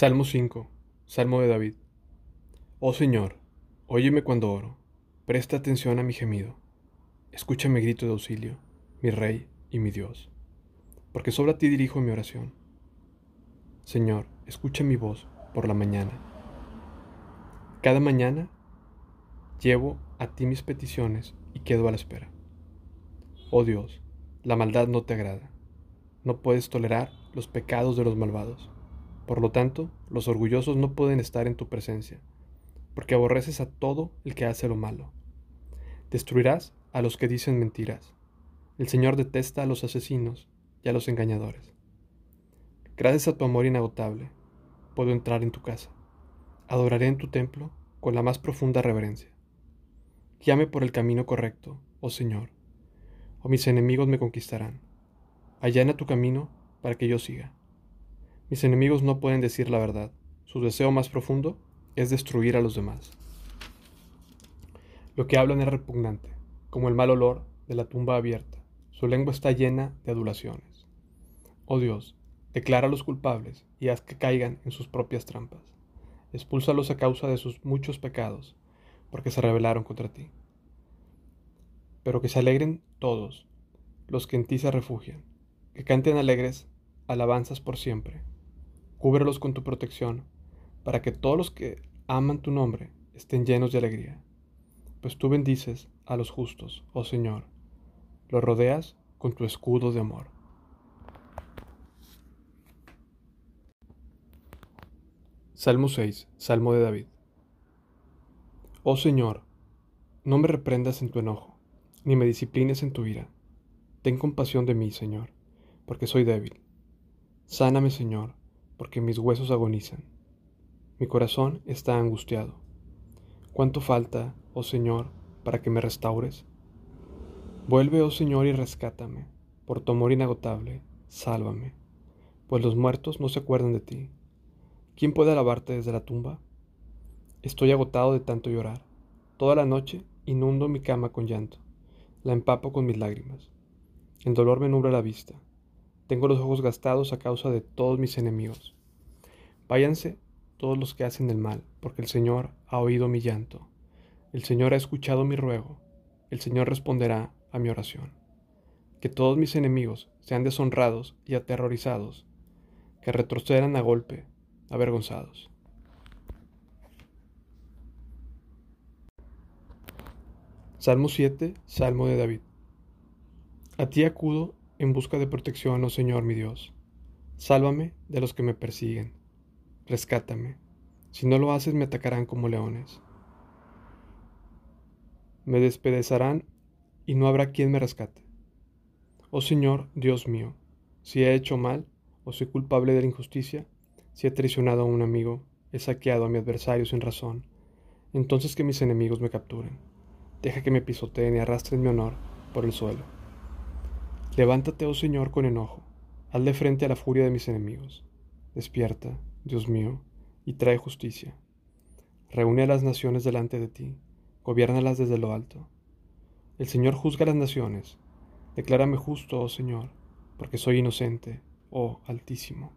Salmo 5. Salmo de David. Oh Señor, óyeme cuando oro, presta atención a mi gemido, escucha mi grito de auxilio, mi Rey y mi Dios, porque sobre ti dirijo mi oración. Señor, escucha mi voz por la mañana. Cada mañana llevo a ti mis peticiones y quedo a la espera. Oh Dios, la maldad no te agrada, no puedes tolerar los pecados de los malvados por lo tanto, los orgullosos no pueden estar en tu presencia, porque aborreces a todo el que hace lo malo. Destruirás a los que dicen mentiras. El Señor detesta a los asesinos y a los engañadores. Gracias a tu amor inagotable, puedo entrar en tu casa. Adoraré en tu templo con la más profunda reverencia. Guíame por el camino correcto, oh Señor, o mis enemigos me conquistarán. Allana tu camino para que yo siga. Mis enemigos no pueden decir la verdad. Su deseo más profundo es destruir a los demás. Lo que hablan es repugnante, como el mal olor de la tumba abierta. Su lengua está llena de adulaciones. Oh Dios, declara a los culpables y haz que caigan en sus propias trampas. Expúlsalos a causa de sus muchos pecados, porque se rebelaron contra ti. Pero que se alegren todos los que en ti se refugian, que canten alegres alabanzas por siempre. Cúbrelos con tu protección, para que todos los que aman tu nombre estén llenos de alegría. Pues tú bendices a los justos, oh Señor, los rodeas con tu escudo de amor. Salmo 6, Salmo de David. Oh Señor, no me reprendas en tu enojo, ni me disciplines en tu ira. Ten compasión de mí, Señor, porque soy débil. Sáname, Señor, porque mis huesos agonizan. Mi corazón está angustiado. ¿Cuánto falta, oh Señor, para que me restaures? Vuelve, oh Señor, y rescátame. Por tu amor inagotable, sálvame. Pues los muertos no se acuerdan de ti. ¿Quién puede alabarte desde la tumba? Estoy agotado de tanto llorar. Toda la noche inundo mi cama con llanto. La empapo con mis lágrimas. El dolor me nubla la vista. Tengo los ojos gastados a causa de todos mis enemigos. Váyanse todos los que hacen el mal, porque el Señor ha oído mi llanto. El Señor ha escuchado mi ruego. El Señor responderá a mi oración. Que todos mis enemigos sean deshonrados y aterrorizados, que retrocedan a golpe, avergonzados. Salmo 7, Salmo de David. A ti acudo en busca de protección, oh Señor mi Dios. Sálvame de los que me persiguen. Rescátame. Si no lo haces, me atacarán como leones. Me despedezarán y no habrá quien me rescate. Oh Señor, Dios mío, si he hecho mal o soy culpable de la injusticia, si he traicionado a un amigo, he saqueado a mi adversario sin razón, entonces que mis enemigos me capturen. Deja que me pisoteen y arrastren mi honor por el suelo. Levántate, oh Señor, con enojo, hazle frente a la furia de mis enemigos. Despierta, Dios mío, y trae justicia. Reúne a las naciones delante de ti, gobiérnalas desde lo alto. El Señor juzga las naciones. Declárame justo, oh Señor, porque soy inocente, oh Altísimo.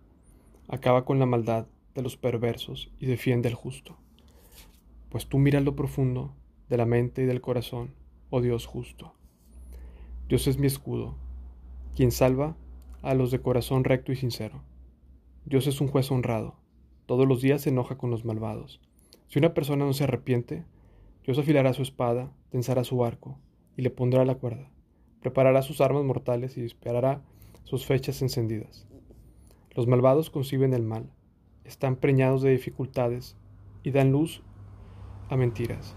Acaba con la maldad de los perversos y defiende al justo. Pues tú miras lo profundo de la mente y del corazón, oh Dios justo. Dios es mi escudo quien salva a los de corazón recto y sincero. Dios es un juez honrado, todos los días se enoja con los malvados. Si una persona no se arrepiente, Dios afilará su espada, tensará su arco y le pondrá la cuerda, preparará sus armas mortales y disparará sus fechas encendidas. Los malvados conciben el mal, están preñados de dificultades y dan luz a mentiras.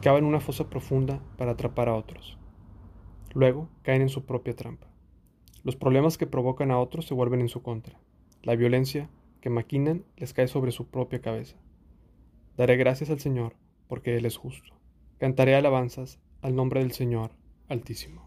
Cavan una fosa profunda para atrapar a otros. Luego caen en su propia trampa. Los problemas que provocan a otros se vuelven en su contra. La violencia que maquinan les cae sobre su propia cabeza. Daré gracias al Señor, porque Él es justo. Cantaré alabanzas al nombre del Señor Altísimo.